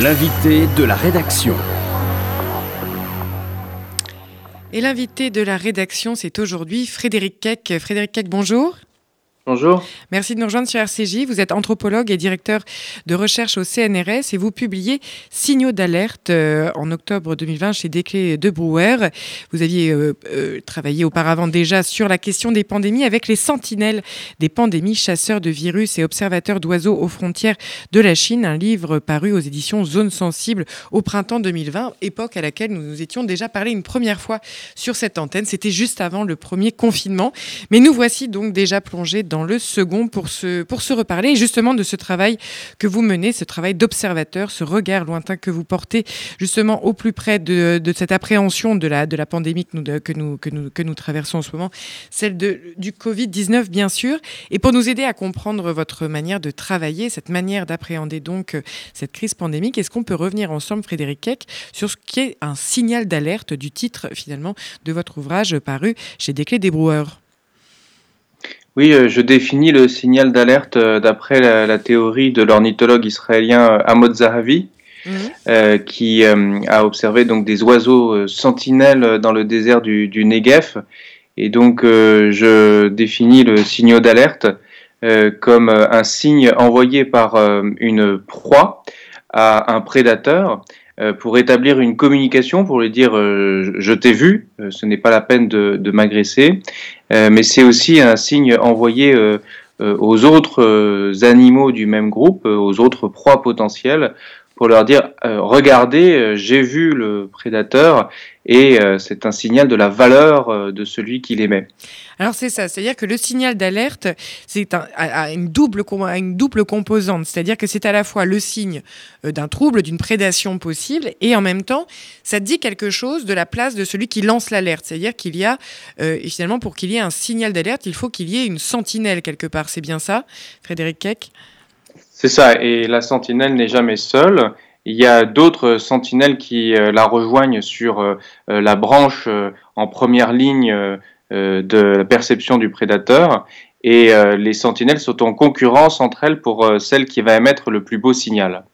L'invité de la rédaction. Et l'invité de la rédaction, c'est aujourd'hui Frédéric Keck. Frédéric Keck, bonjour. Bonjour. Merci de nous rejoindre sur RCJ. Vous êtes anthropologue et directeur de recherche au CNRS et vous publiez Signaux d'alerte euh, en octobre 2020 chez Desclés de Brouwer. Vous aviez euh, euh, travaillé auparavant déjà sur la question des pandémies avec les sentinelles des pandémies, chasseurs de virus et observateurs d'oiseaux aux frontières de la Chine, un livre paru aux éditions Zone Sensible au printemps 2020, époque à laquelle nous nous étions déjà parlé une première fois sur cette antenne. C'était juste avant le premier confinement. Mais nous voici donc déjà plongés dans dans le second pour se, pour se reparler justement de ce travail que vous menez, ce travail d'observateur, ce regard lointain que vous portez justement au plus près de, de cette appréhension de la, de la pandémie que nous, que, nous, que, nous, que nous traversons en ce moment, celle de, du Covid-19 bien sûr. Et pour nous aider à comprendre votre manière de travailler, cette manière d'appréhender donc euh, cette crise pandémique, est-ce qu'on peut revenir ensemble, Frédéric Keck, sur ce qui est un signal d'alerte du titre finalement de votre ouvrage paru chez Desclés des Brouwers? Oui, euh, je définis le signal d'alerte euh, d'après la, théorie de l'ornithologue israélien euh, Amod Zahavi, mhm. qui a observé donc des oiseaux sentinelles dans le désert du, du Negev. Et donc, je définis le signal d'alerte comme un signe envoyé par une proie à un prédateur pour établir une communication, pour lui dire je t'ai vu, ce n'est pas la peine de, de m'agresser, euh, mais c'est aussi un signe envoyé euh, euh, aux autres animaux du même groupe, aux autres proies potentielles, pour leur dire regardez, j'ai vu le prédateur et c'est un signal de la valeur de celui qui l'émet. Alors c'est ça, c'est-à-dire que le signal d'alerte, c'est un, une, double, une double composante, c'est-à-dire que c'est à la fois le signe euh, d'un trouble, d'une prédation possible, et en même temps, ça dit quelque chose de la place de celui qui lance l'alerte, c'est-à-dire qu'il y a, euh, finalement, pour qu'il y ait un signal d'alerte, il faut qu'il y ait une sentinelle quelque part, c'est bien ça, Frédéric Keck? C'est ça, et la sentinelle n'est jamais seule. Il y a d'autres sentinelles qui euh, la rejoignent sur la branche en première ligne euh, de la perception du prédateur et euh, les sentinelles sont en concurrence entre elles pour euh, celle qui va émettre le plus beau signal.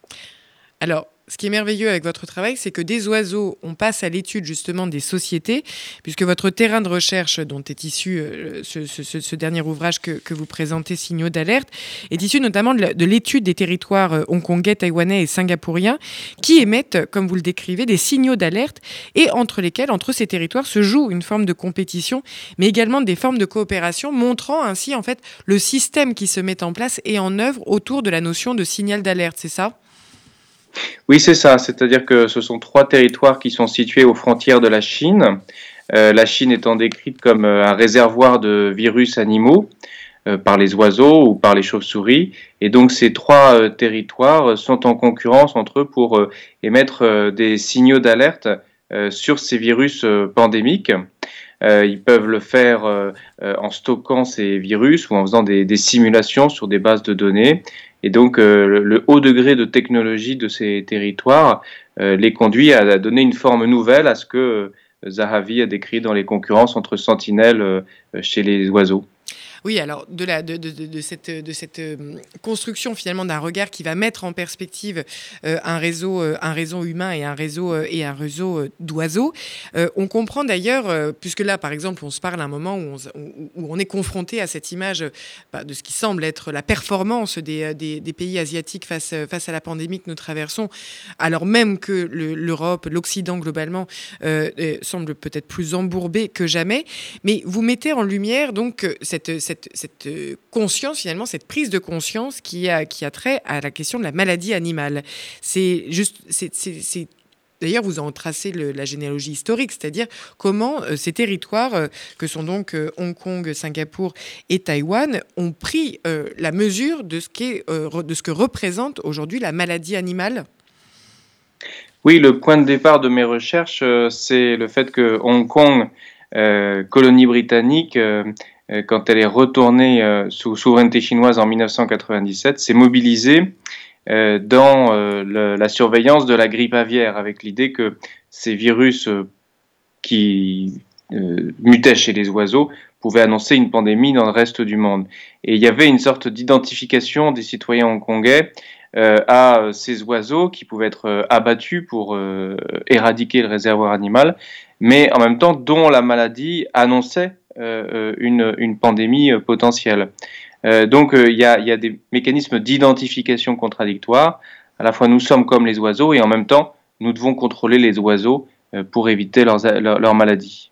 Alors, ce qui est merveilleux avec votre travail, c'est que des oiseaux, on passe à l'étude justement des sociétés, puisque votre terrain de recherche dont est issu euh, ce, dernier ouvrage que, vous présentez, Signaux d'alerte, est issu notamment de l'étude des territoires euh, hongkongais, taïwanais et singapouriens, qui émettent, comme vous le décrivez, des signaux d'alerte, et entre lesquels, entre ces territoires, se joue une forme de compétition, mais également des formes de coopération, montrant ainsi en fait le système qui se met en place et en œuvre autour de la notion de signal d'alerte, c'est ça? Oui, c'est ça. C'est-à-dire que ce sont trois territoires qui sont situés aux frontières de la Chine. Euh, la Chine étant décrite comme euh, un réservoir de virus animaux euh, par les oiseaux ou par les chauves-souris. Et donc ces trois territoires sont en concurrence entre eux pour émettre des signaux d'alerte sur ces virus pandémiques. ils peuvent le faire en stockant ces virus ou en faisant des simulations sur des bases de données. Et donc euh, le, haut degré de technologie de ces territoires euh, les conduit à, donner une forme nouvelle à ce que euh, Zahavi a décrit dans les concurrences entre sentinelles chez les oiseaux. Oui, alors de, cette, euh, construction finalement d'un regard qui va mettre en perspective euh, un, réseau, euh, un réseau humain et un réseau, et un réseau d'oiseaux, on comprend d'ailleurs, puisque là par exemple on se parle à un moment où on, est confronté à cette image bah, de ce qui semble être la performance des, pays asiatiques face, à la pandémie que nous traversons, alors même que l'Europe, l'Occident globalement semble peut-être plus embourbé que jamais, mais vous mettez en lumière donc cette, euh, conscience, finalement, cette prise de conscience qui a, trait à la question de la maladie animale. C'est juste, c'est D'ailleurs, vous en tracez la généalogie historique, c'est-à-dire comment euh, ces territoires, euh, que sont donc Hong Kong, Singapour et Taïwan, ont pris la mesure de ce, que représente aujourd'hui la maladie animale? Oui, le point de départ de mes recherches, c'est le fait que Hong Kong, colonie britannique, quand elle est retournée euh, sous souveraineté chinoise en 1997, s'est mobilisée euh, dans la surveillance de la grippe aviaire, avec l'idée que ces virus qui mutaient chez les oiseaux pouvaient annoncer une pandémie dans le reste du monde. Et il y avait une sorte d'identification des citoyens hongkongais à ces oiseaux qui pouvaient être abattus pour éradiquer le réservoir animal, mais en même temps dont la maladie annonçait une, une, pandémie potentielle. donc il y a, des mécanismes d'identification contradictoires. À la fois nous sommes comme les oiseaux et en même temps nous devons contrôler les oiseaux pour éviter leurs, leur maladies.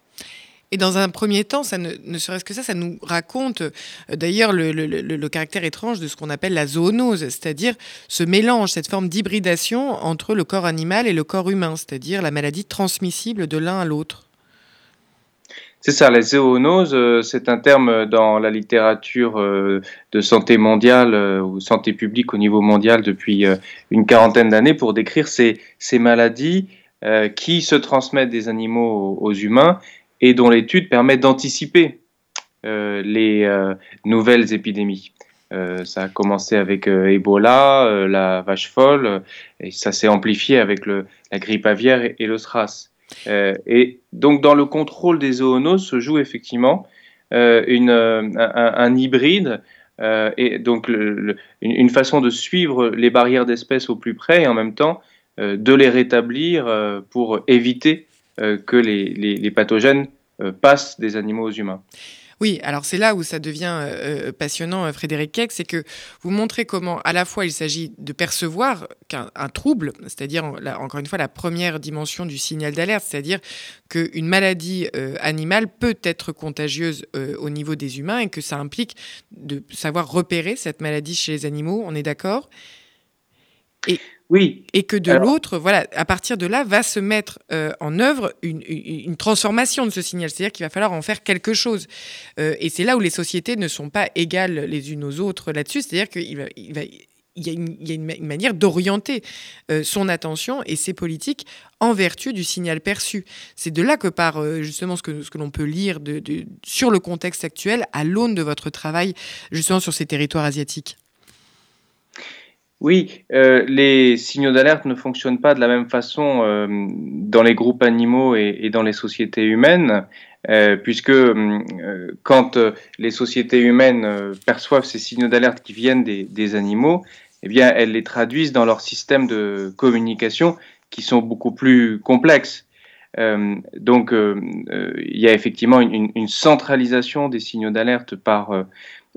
Et dans un premier temps, ça ne, serait-ce que ça, ça nous raconte euh, d'ailleurs le, caractère étrange de ce qu'on appelle la zoonose, c'est-à-dire ce mélange, cette forme d'hybridation entre le corps animal et le corps humain, c'est-à-dire la maladie transmissible de l'un à l'autre. C'est ça, la zoonose, euh, c'est un terme dans la littérature euh, de santé mondiale ou santé publique au niveau mondial depuis une quarantaine d'années pour décrire ces, maladies qui se transmettent des animaux aux humains et dont l'étude permet d'anticiper euh, les euh, nouvelles épidémies. Euh, ça a commencé avec Ebola, la vache folle, et ça s'est amplifié avec la grippe aviaire et, le SRAS. Et donc dans le contrôle des zoonoses se joue effectivement une, un, hybride et donc une, façon de suivre les barrières d'espèces au plus près et en même temps de les rétablir pour éviter euh, que les, pathogènes euh, passent des animaux aux humains. Oui, alors c'est là où ça devient euh, passionnant, Frédéric Keck, c'est que vous montrez comment à la fois il s'agit de percevoir qu'un trouble, c'est-à-dire encore une fois la première dimension du signal d'alerte, c'est-à-dire qu'une maladie animale peut être contagieuse au niveau des humains et que ça implique de savoir repérer cette maladie chez les animaux, on est d'accord? Oui. Et que de l'autre, voilà, à partir de là, va se mettre euh, en œuvre une, transformation de ce signal. C'est-à-dire qu'il va falloir en faire quelque chose. Euh, et c'est là où les sociétés ne sont pas égales les unes aux autres là-dessus. C'est-à-dire qu'il va, il va il y a une, il y a une, manière d'orienter euh, son attention et ses politiques en vertu du signal perçu. C'est de là que part justement ce que, ce que l'on peut lire de, de, sur le contexte actuel à l'aune de votre travail justement sur ces territoires asiatiques. Oui, euh, les signaux d'alerte ne fonctionnent pas de la même façon euh, dans les groupes animaux et, dans les sociétés humaines, euh, puisque quand les sociétés humaines perçoivent ces signaux d'alerte qui viennent des, animaux, eh bien, elles les traduisent dans leurs systèmes de communication qui sont beaucoup plus complexes. donc, il y a effectivement une, une centralisation des signaux d'alerte par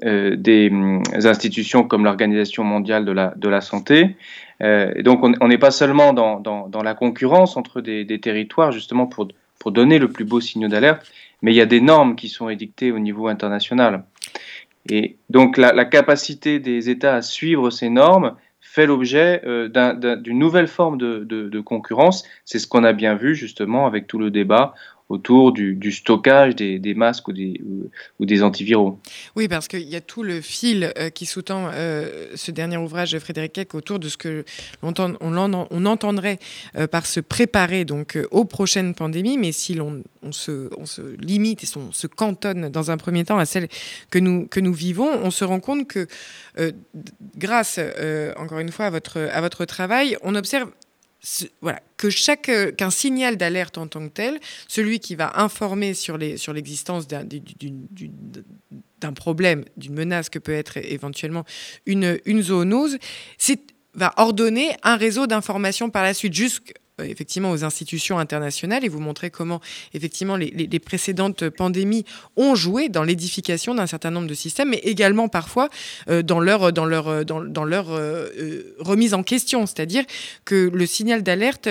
euh, des hum, institutions comme l'Organisation mondiale de la, de la santé. Euh, et donc on n'est pas seulement dans, dans, la concurrence entre des, territoires justement pour, pour donner le plus beau signal d'alerte, mais il y a des normes qui sont édictées au niveau international. Et donc la, capacité des États à suivre ces normes fait l'objet euh, d'une nouvelle forme de, de concurrence. C'est ce qu'on a bien vu justement avec tout le débat autour du, stockage des, masques ou des, antiviraux. Oui, parce qu'il y a tout le fil euh, qui sous-tend euh, ce dernier ouvrage de Frédéric Keck autour de ce que l'on on, entendrait euh, par se préparer donc aux prochaines pandémies, mais si l'on on se, limite et se cantonne dans un premier temps à celle que nous, vivons, on se rend compte que grâce, encore une fois, à votre travail, on observe voilà, euh, qu'un signal d'alerte en tant que tel, celui qui va informer sur les sur l'existence d'un d'un problème, d'une menace que peut être éventuellement une zoonose, va ordonner un réseau d'informations par la suite jusqu'à effectivement aux institutions internationales et vous montrer comment effectivement les, précédentes pandémies ont joué dans l'édification d'un certain nombre de systèmes, mais également parfois euh, dans leur, euh, remise en question. C'est-à-dire que le signal d'alerte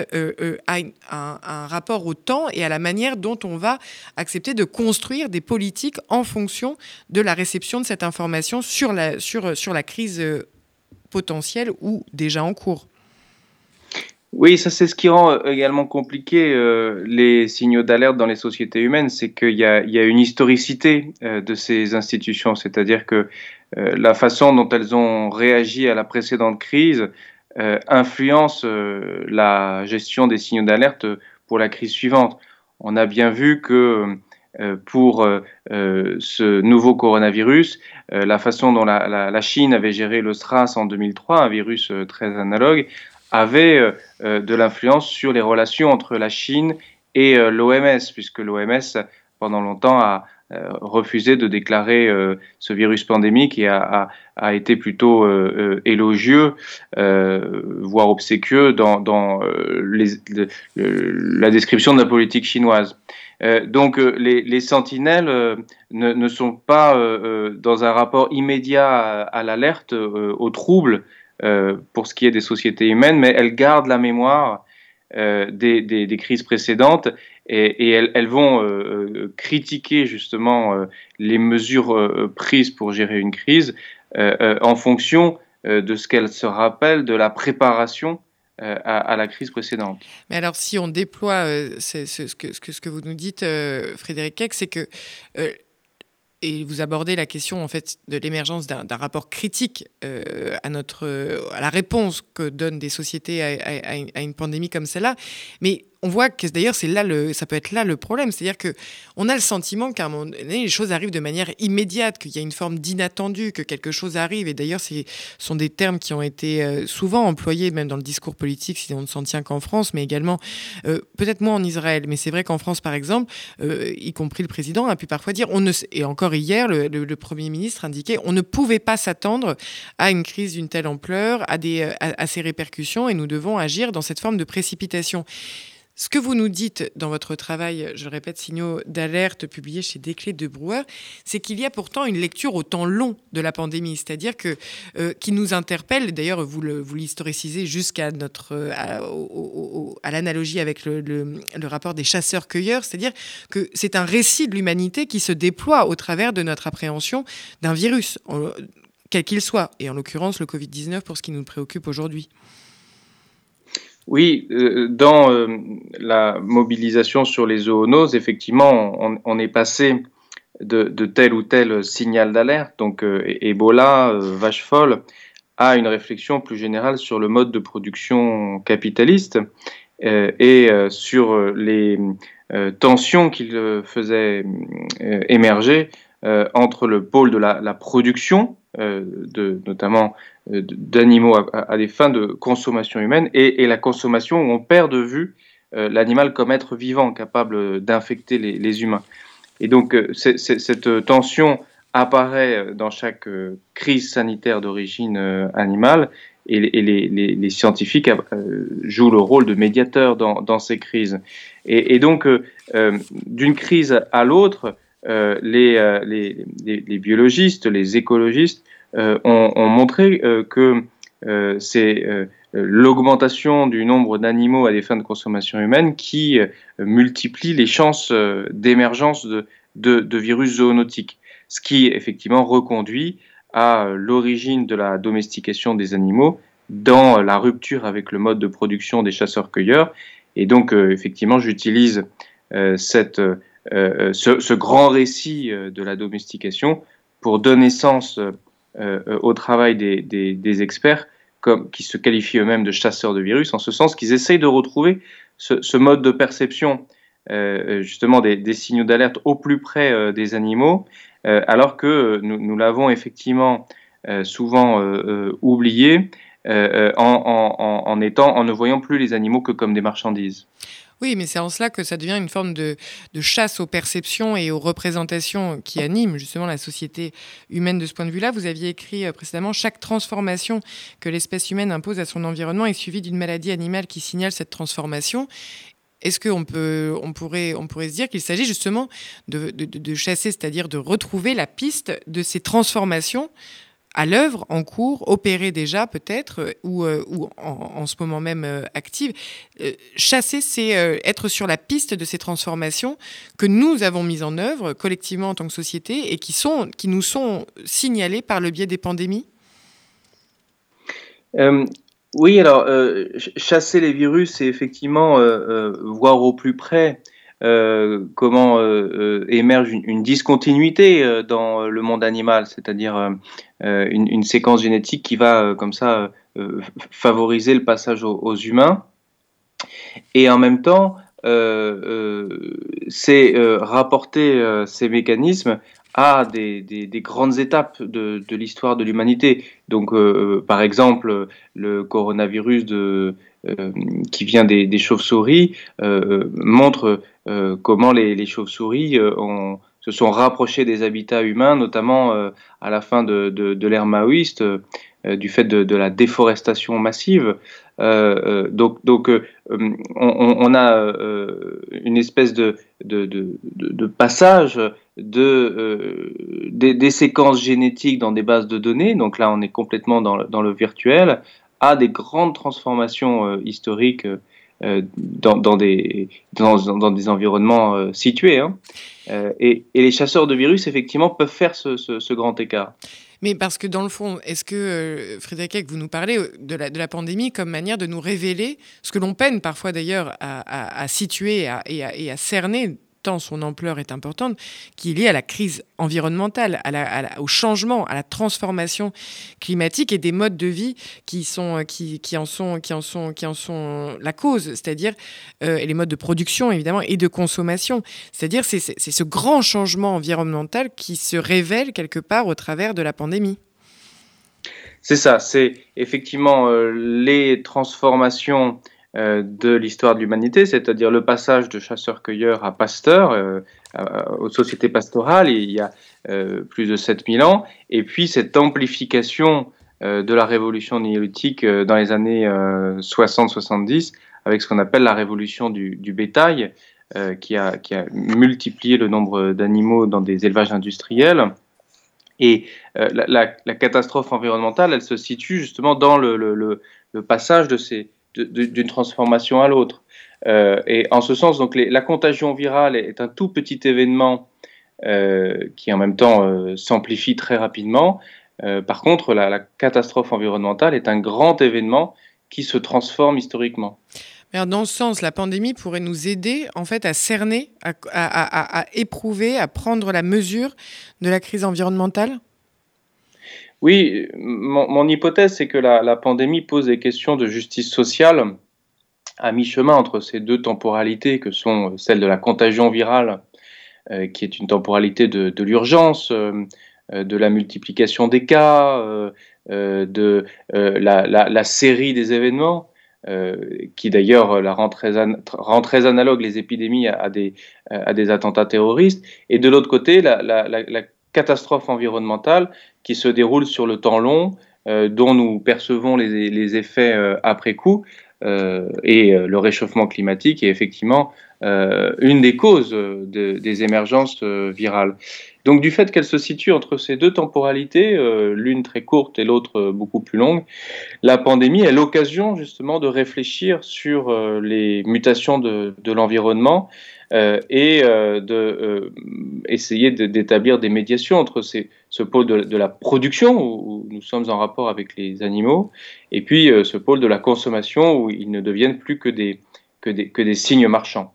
a un, rapport au temps et à la manière dont on va accepter de construire des politiques en fonction de la réception de cette information sur la, sur la crise potentielle ou déjà en cours. Oui, ça c'est ce qui rend euh, également compliqué euh, les signaux d'alerte dans les sociétés humaines, c'est qu'il y, a, une historicité euh, de ces institutions, c'est-à-dire que la façon dont elles ont réagi à la précédente crise influence la gestion des signaux d'alerte pour la crise suivante. On a bien vu que pour ce nouveau coronavirus, la façon dont la, la, Chine avait géré le SRAS en 2003, un virus très analogue, avait euh, euh, de l'influence sur les relations entre la Chine et euh, l'OMS, puisque l'OMS, pendant longtemps, a, refusé de déclarer ce virus pandémique et a, été plutôt élogieux, voire obséquieux dans, la description de la politique chinoise. donc les, sentinelles ne, sont pas dans un rapport immédiat à, l'alerte, au trouble pour ce qui est des sociétés humaines, mais elles gardent la mémoire des, crises précédentes et, elles, vont euh, euh, critiquer justement euh, les mesures prises pour gérer une crise en fonction de ce qu'elles se rappellent de la préparation à, la crise précédente. Mais alors, si on déploie ce, que, ce, que, vous nous dites, Frédéric Keck, c'est que et vous abordez la question en fait de l'émergence d'un rapport critique à notre à la réponse que donnent des sociétés à, à une pandémie comme celle-là. Mais on voit que d'ailleurs c'est là le, ça peut être là le problème, c'est-à-dire que on a le sentiment qu'à un moment donné les choses arrivent de manière immédiate, qu'il y a une forme d'inattendu, que quelque chose arrive. Et d'ailleurs, ce sont des termes qui ont été euh, souvent employés même dans le discours politique, si on ne s'en tient qu'en France, mais également euh, peut-être moins en Israël. Mais c'est vrai qu'en France, par exemple, euh, y compris le président a pu parfois dire, et encore hier, le, premier ministre indiquait, on ne pouvait pas s'attendre à une crise d'une telle ampleur, à des, à, ces répercussions, et nous devons agir dans cette forme de précipitation. Ce que vous nous dites dans votre travail, je répète, signaux d'alerte publiés chez Desclés de Brouwer, c'est qu'il y a pourtant une lecture au temps long de la pandémie, c'est-à-dire que euh, qui nous interpelle. D'ailleurs, vous vous l'historicisez jusqu'à notre euh, à, l'analogie avec le, le, rapport des chasseurs-cueilleurs, c'est-à-dire que c'est un récit de l'humanité qui se déploie au travers de notre appréhension d'un virus, quel qu'il soit, et en l'occurrence le Covid-19 pour ce qui nous préoccupe aujourd'hui. Oui, euh, dans euh, la mobilisation sur les zoonoses, effectivement, on, est passé de, tel ou tel signal d'alerte, donc euh, Ebola, vache folle, à une réflexion plus générale sur le mode de production capitaliste et sur les tensions qu'il faisait émerger entre le pôle de la, production, de, notamment euh, d'animaux à, des fins de consommation humaine et, la consommation où on perd de vue euh, l'animal comme être vivant capable d'infecter les, humains. Et donc euh, cette tension apparaît dans chaque crise sanitaire d'origine animale et, les, scientifiques jouent le rôle de médiateur dans, ces crises. Et, donc d'une crise à l'autre, les, biologistes, les écologistes euh, ont, montré euh, que euh, c'est l'augmentation du nombre d'animaux à des fins de consommation humaine qui multiplie les chances d'émergence de, de, virus zoonotiques, ce qui effectivement reconduit à l'origine de la domestication des animaux dans la rupture avec le mode de production des chasseurs-cueilleurs. Et donc, effectivement, j'utilise cette, ce, grand récit de la domestication pour donner sens euh, au travail des, experts qui se qualifient eux-mêmes de chasseurs de virus, en ce sens qu'ils essayent de retrouver ce, mode de perception euh, justement des, signaux d'alerte au plus près euh, des animaux, alors que nous, l'avons effectivement souvent oublié en, étant, en ne voyant plus les animaux que comme des marchandises. Oui, mais c'est en cela que ça devient une forme de, chasse aux perceptions et aux représentations qui animent justement la société humaine de ce point de vue-là. Vous aviez écrit euh, précédemment chaque transformation que l'espèce humaine impose à son environnement est suivie d'une maladie animale qui signale cette transformation. Est-ce qu'on peut, on pourrait, on pourrait se dire qu'il s'agit justement de, de chasser, c'est-à-dire de retrouver la piste de ces transformations à l'œuvre, en cours, opérée déjà peut-être, euh, ou, euh, ou en, ce moment même euh, active. chasser, c'est être sur la piste de ces transformations que nous avons mises en œuvre collectivement en tant que société et qui, sont, qui nous sont signalées par le biais des pandémies? Oui, alors chasser les virus, c'est effectivement voir au plus près comment euh, euh, émerge une, discontinuité dans le monde animal, c'est-à-dire une, séquence génétique qui va comme ça favoriser le passage aux, humains. Et en même temps, c'est rapporter ces mécanismes à des, grandes étapes de, l'histoire de l'humanité. Donc, par exemple, le coronavirus de, qui vient des, chauves-souris montre euh, comment les, chauves-souris euh, se sont rapprochés des habitats humains, notamment à la fin de, l'ère maoïste, du fait de, la déforestation massive. donc, on, a une espèce de, passage de, des, des, séquences génétiques dans des bases de données. Donc là, on est complètement dans le virtuel à des grandes transformations historiques euh, dans, dans, des, dans, des environnements euh, situés. Hein. Euh, et, et, les chasseurs de virus, effectivement, peuvent faire ce, ce, grand écart. Mais parce que dans le fond, est-ce que, Frédéric, vous nous parlez de la, de la, pandémie comme manière de nous révéler ce que l'on peine parfois d'ailleurs à, à, situer et à, cerner tant son ampleur est importante, qui est liée à la crise environnementale, au changement, à la transformation climatique et des modes de vie qui, qui en, sont, sont la cause, c'est-à-dire euh, les modes de production évidemment et de consommation. C'est-à-dire c'est, ce grand changement environnemental qui se révèle quelque part au travers de la pandémie. C'est ça, c'est effectivement euh, les transformations euh, de l'histoire de l'humanité, c'est-à-dire le passage de chasseurs-cueilleurs à pasteurs, euh, aux sociétés pastorales, il y a euh, plus de 7000 ans, et puis cette amplification de la révolution néolithique dans les années 60-70, avec ce qu'on appelle la révolution du, bétail, qui, a, qui, a, multiplié le nombre d'animaux dans des élevages industriels. Et la, catastrophe environnementale, elle se situe justement dans le passage de ces, d'une transformation à l'autre. Euh, et en ce sens, donc, la contagion virale est un tout petit événement euh, qui en même temps euh, s'amplifie très rapidement. par contre, la, catastrophe environnementale est un grand événement qui se transforme historiquement. dans ce sens, la pandémie pourrait nous aider en fait à cerner, à éprouver, à prendre la mesure de la crise environnementale? Oui, mon, hypothèse, c'est que la, pandémie pose des questions de justice sociale à mi-chemin entre ces deux temporalités que sont celles de la contagion virale, euh, qui est une temporalité de, l'urgence, euh, euh, de la multiplication des cas, de la, série des événements, qui d'ailleurs la rend très, rend très, analogue les épidémies à, des, à des attentats terroristes, et de l'autre côté, la, catastrophe environnementale qui se déroule sur le temps long, euh, dont nous percevons les, les effets euh, après coup. Euh, et le réchauffement climatique est effectivement une des causes de, des émergences virales. Donc du fait qu'elle se situe entre ces deux temporalités, l'une très courte et l'autre beaucoup plus longue, la pandémie est l'occasion justement de réfléchir sur les mutations de, de l'environnement euh, et euh, de euh, essayer d'établir des médiations entre ces, ce pôle de, la production où, nous sommes en rapport avec les animaux et puis ce pôle de la consommation où ils ne deviennent plus que des, que des, que des signes marchands.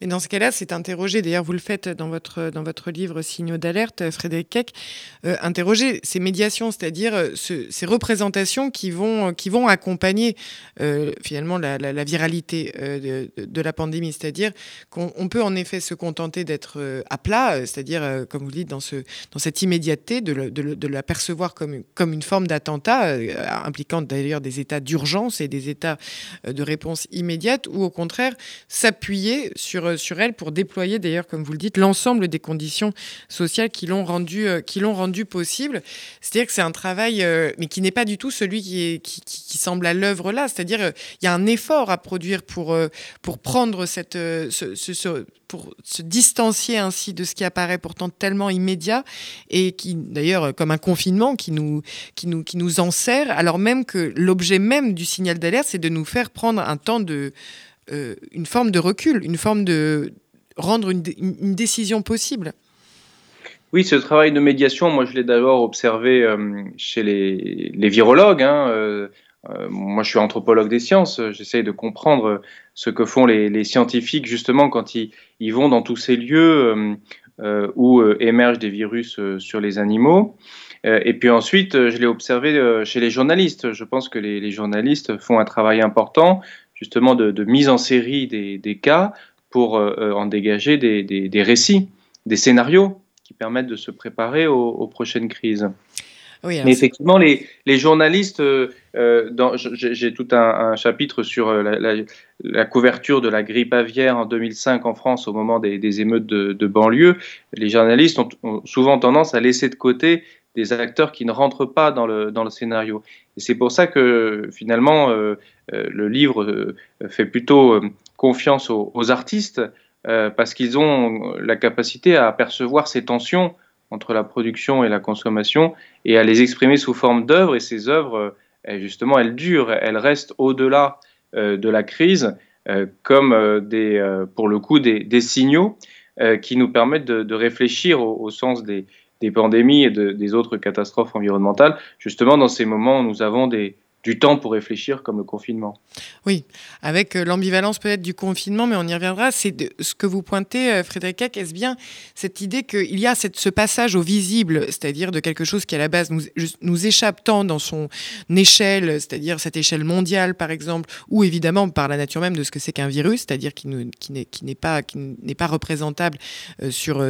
Mais dans ce cas-là, c'est interroger, d'ailleurs vous le faites dans votre, dans votre livre Signaux d'alerte, Frédéric Keck, euh, interroger ces médiations, c'est-à-dire euh, ces représentations qui vont, qui vont accompagner euh, finalement la, viralité de, la pandémie. C'est-à-dire qu'on peut en effet se contenter d'être à plat, c'est-à-dire, comme vous le dites, dans, ce, dans cette immédiateté, de, de la percevoir comme, comme une forme d'attentat, impliquant d'ailleurs des états d'urgence et des états de réponse immédiate, ou au contraire s'appuyer sur sur, elle pour déployer, d'ailleurs, comme vous le dites, l'ensemble des conditions sociales qui l'ont rendu, euh, qui l'ont rendu possible. C'est-à-dire que c'est un travail, euh, mais qui n'est pas du tout celui qui, qui, semble à l'œuvre là. C'est-à-dire euh, il y a un effort à produire pour, pour prendre cette, ce, ce, pour se distancier ainsi de ce qui apparaît pourtant tellement immédiat et qui, d'ailleurs, comme un confinement qui nous, qui nous, qui nous enserre, alors même que l'objet même du signal d'alerte, c'est de nous faire prendre un temps de, euh, une forme de recul, une forme de rendre une, décision possible. Oui, ce travail de médiation, moi je l'ai d'abord observé euh, chez les, virologues. Hein, euh, moi je suis anthropologue des sciences, j'essaye de comprendre ce que font les, scientifiques justement quand ils, vont dans tous ces lieux où émergent des virus sur les animaux. Et puis ensuite, je l'ai observé chez les journalistes. Je pense que les, journalistes font un travail important justement de, mise en série des, cas pour euh, euh, en dégager des, récits, des scénarios qui permettent de se préparer aux, prochaines crises. Mais effectivement, les, les journalistes, euh, j'ai tout un, un, chapitre sur la, la, la, couverture de la grippe aviaire en 2005 en France au moment des, des émeutes de, de, banlieue. Les journalistes ont, ont, souvent tendance à laisser de côté des acteurs qui ne rentrent pas dans le, dans le scénario. Et c'est pour ça que finalement, euh, euh le livre euh, fait plutôt confiance aux, artistes parce qu'ils ont la capacité à percevoir ces tensions entre la production et la consommation et à les exprimer sous forme d'œuvres. Et ces œuvres, justement, elles durent, elles restent au-delà de la crise comme des, pour le coup des, signaux qui nous permettent de, réfléchir au sens des, des, pandémies et de, des autres catastrophes environnementales, justement dans ces moments nous avons des, du temps pour réfléchir comme le confinement. Oui, avec euh, l'ambivalence peut-être du confinement, mais on y reviendra. C'est ce que vous pointez, euh, Frédéric Eck, est-ce bien cette idée qu'il y a ce passage au visible, c'est-à-dire de quelque chose qui à la base nous, échappe tant dans son échelle, c'est-à-dire cette échelle mondiale par exemple, ou évidemment par la nature même de ce que c'est qu'un virus, c'est-à-dire qui, n'est pas, représentable euh, sur,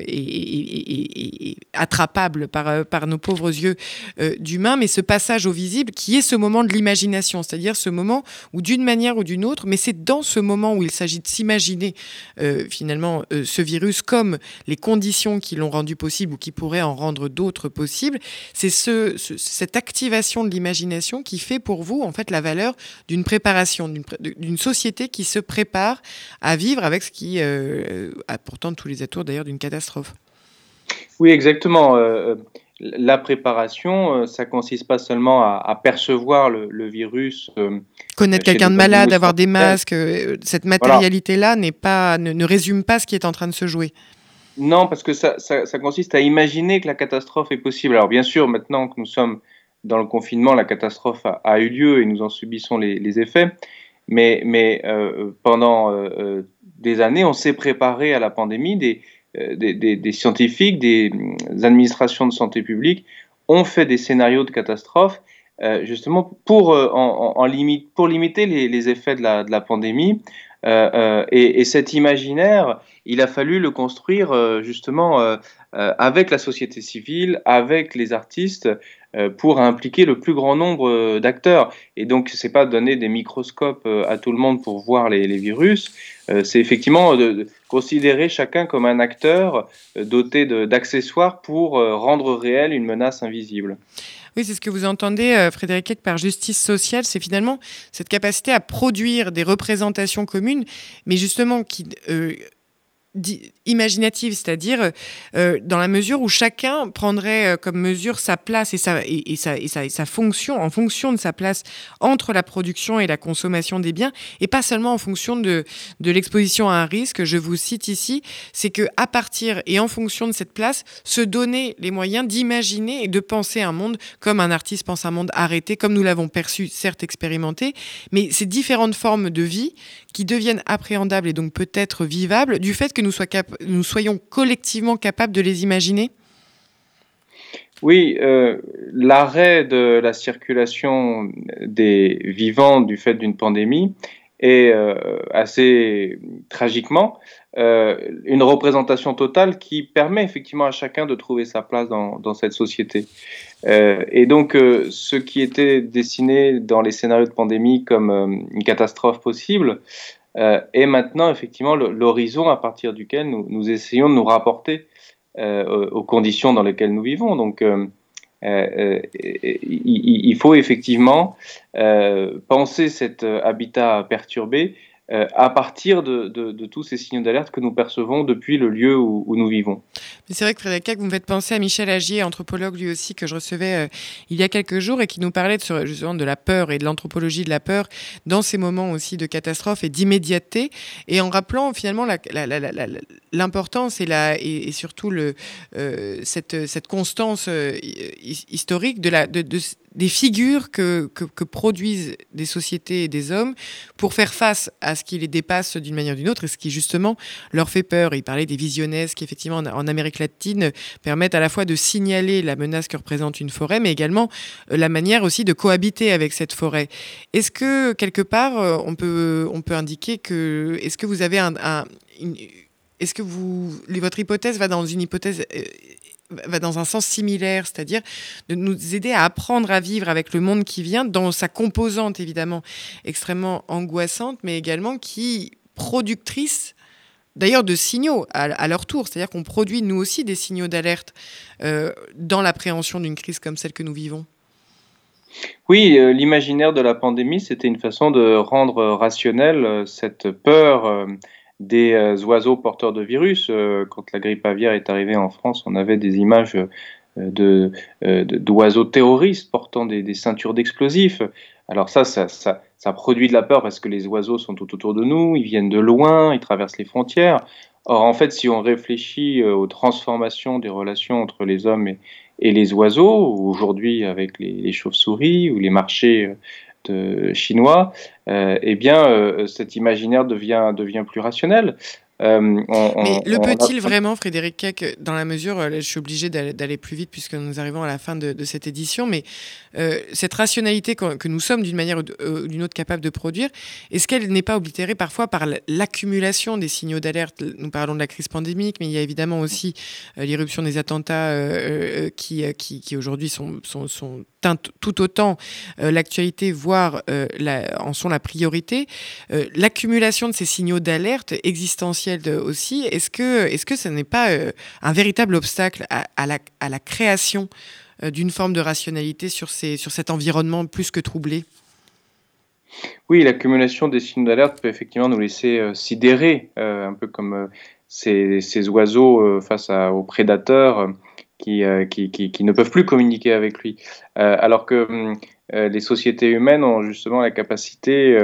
et, attrapable par, par nos pauvres yeux euh, d'humains, mais ce passage au visible qui est ce moment de l'imagination, c'est-à-dire ce moment où d'une manière ou d'une autre, mais c'est dans ce moment où il s'agit de s'imaginer euh, finalement euh, ce virus comme les conditions qui l'ont rendu possible ou qui pourraient en rendre d'autres possibles, c'est ce, ce, cette activation de l'imagination qui fait pour vous en fait la valeur d'une préparation, d'une société qui se prépare à vivre avec ce qui euh, a pourtant tous les atours d'ailleurs d'une catastrophe. Oui, exactement. La préparation, euh, ça consiste pas seulement à, à percevoir le, le virus. Euh, Connaître quelqu'un de malade, avoir des masques, euh, cette matérialité-là n'est pas, ne, ne, résume pas ce qui est en train de se jouer. Non, parce que ça, ça, ça, consiste à imaginer que la catastrophe est possible. Alors bien sûr, maintenant que nous sommes dans le confinement, la catastrophe a, a eu lieu et nous en subissons les, les effets. Mais, mais euh, pendant des années, on s'est préparé à la pandémie. Des, des, des, scientifiques, des administrations de santé publique ont fait des scénarios de catastrophe euh, justement pour, euh, en, limite, pour limiter les, effets de la pandémie. Euh, euh et, et, cet imaginaire, il a fallu le construire justement avec la société civile, avec les artistes, pour impliquer le plus grand nombre d'acteurs. Et donc, c'est pas donner des microscopes à tout le monde pour voir les, les virus, c'est effectivement de, considérer chacun comme un acteur doté d'accessoires pour rendre réelle une menace invisible. Oui, c'est ce que vous entendez, euh, Frédéric par justice sociale. C'est finalement cette capacité à produire des représentations communes, mais justement qui. Euh, imaginative, c'est-à-dire euh, dans la mesure où chacun prendrait euh, comme mesure sa place et sa fonction, en fonction de sa place entre la production et la consommation des biens, et pas seulement en fonction de, de l'exposition à un risque. Je vous cite ici, c'est que à partir et en fonction de cette place, se donner les moyens d'imaginer et de penser un monde comme un artiste pense un monde arrêté, comme nous l'avons perçu, certes expérimenté, mais ces différentes formes de vie qui deviennent appréhendables et donc peut-être vivables du fait que nous, soyons collectivement capables de les imaginer? Oui, euh, l'arrêt de la circulation des vivants du fait d'une pandémie est euh, assez tragiquement euh, une représentation totale qui permet effectivement à chacun de trouver sa place dans, cette société. Et donc, ce qui était dessiné dans les scénarios de pandémie comme une catastrophe possible euh, est maintenant effectivement l'horizon à partir duquel nous, essayons de nous rapporter euh, aux conditions dans lesquelles nous vivons. Donc, il, il, faut effectivement penser cet habitat perturbé euh, à partir de, tous ces signaux d'alerte que nous percevons depuis le lieu où, nous vivons. C'est vrai que Frédéric vous me faites penser à Michel Agier, anthropologue lui aussi, que je recevais euh, il y a quelques jours et qui nous parlait de, justement de la peur et de l'anthropologie de la peur dans ces moments aussi de catastrophe et d'immédiateté, et en rappelant finalement l'importance et, surtout euh, cette, constance historique de la, des figures que, produisent des sociétés et des hommes pour faire face à ce qui les dépasse d'une manière ou d'une autre et ce qui justement leur fait peur. Il parlait des visionnaires qui effectivement en Amérique latine permettent à la fois de signaler la menace que représente une forêt, mais également euh, la manière aussi de cohabiter avec cette forêt. Est-ce que quelque part euh, on peut, on peut indiquer que est-ce que vous avez un, un est-ce que vous, votre hypothèse va dans une hypothèse euh, va dans un sens similaire, c'est-à-dire de nous aider à apprendre à vivre avec le monde qui vient, dans sa composante évidemment extrêmement angoissante, mais également qui productrice d'ailleurs de signaux à, leur tour. C'est-à-dire qu'on produit nous aussi des signaux d'alerte euh, dans l'appréhension d'une crise comme celle que nous vivons. Oui, euh, l'imaginaire de la pandémie, c'était une façon de rendre rationnelle euh, cette peur des oiseaux porteurs de virus. quand la grippe aviaire est arrivée en France, on avait des images de, d'oiseaux terroristes portant des, des ceintures d'explosifs. Alors ça, ça, ça, produit de la peur parce que les oiseaux sont tout autour de nous, ils viennent de loin, ils traversent les frontières. Or, en fait, si on réfléchit euh, aux transformations des relations entre les hommes et, les oiseaux, aujourd'hui avec les, chauves-souris ou les marchés euh, chinois, euh, eh bien, cet imaginaire devient, devient plus rationnel. Euh, Mais le peut-il vraiment, Frédéric Keck, dans la mesure, euh, je suis obligé d'aller plus vite puisque nous arrivons à la fin de, cette édition, mais euh, cette rationalité que, nous sommes d'une manière ou d'une autre capables de produire, est-ce qu'elle n'est pas oblitérée parfois par l'accumulation des signaux d'alerte? Nous parlons de la crise pandémique, mais il y a évidemment aussi l'irruption des attentats qui, qui, qui aujourd'hui sont, sont, sont tout autant l'actualité, voire en sont la priorité. L'accumulation de ces signaux d'alerte existentiels aussi. Est-ce que, est-ce que ce n'est pas euh, un véritable obstacle à, la, création euh, d'une forme de rationalité sur, cet environnement plus que troublé? Oui, l'accumulation des signes d'alerte peut effectivement nous laisser euh, sidérer, un peu comme ces, oiseaux face aux prédateurs. Qui, qui, qui, ne peuvent plus communiquer avec lui. alors que hum, les sociétés humaines ont justement la capacité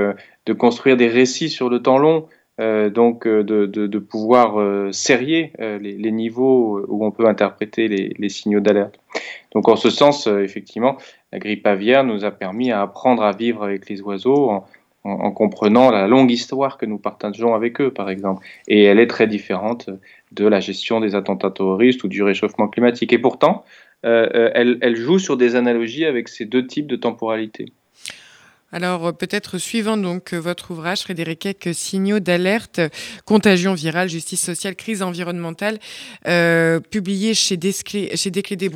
de construire des récits sur le temps long euh, donc euh, de, de, de, pouvoir euh, serrer euh, les, les, niveaux où on peut interpréter les, les signaux d'alerte. Donc en ce sens, effectivement, la grippe aviaire nous a permis à apprendre à vivre avec les oiseaux en, en, comprenant la longue histoire que nous partageons avec eux, par exemple. Et elle est très différente de la gestion des attentats terroristes ou du réchauffement climatique. Et pourtant, elle, elle joue sur des analogies avec ces deux types de temporalité. Alors euh, peut-être suivant donc euh, votre ouvrage, Frédéric Eck, Signaux d'alerte, contagion virale, justice sociale, crise environnementale, euh, publié chez Desclés, chez Desclés des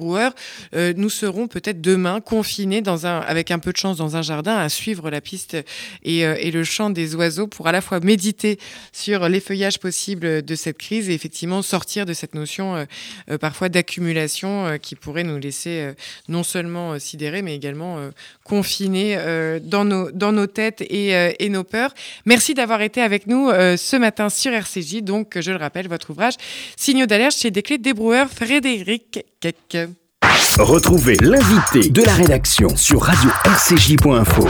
euh, nous serons peut-être demain confinés avec un peu de chance dans un jardin à suivre la piste et, euh, le chant des oiseaux pour à la fois méditer sur les feuillages possibles de cette crise et effectivement sortir de cette notion euh, parfois d'accumulation qui pourrait nous laisser non seulement sidérer mais également confinés dans dans nos, têtes euh, et, nos peurs. Merci d'avoir été avec nous euh, ce matin sur RCJ. Donc, je le rappelle, votre ouvrage Signaux d'alerte chez Desclés Débroueur Frédéric Keck. Retrouvez l'invité de la rédaction sur radio-rcj.info.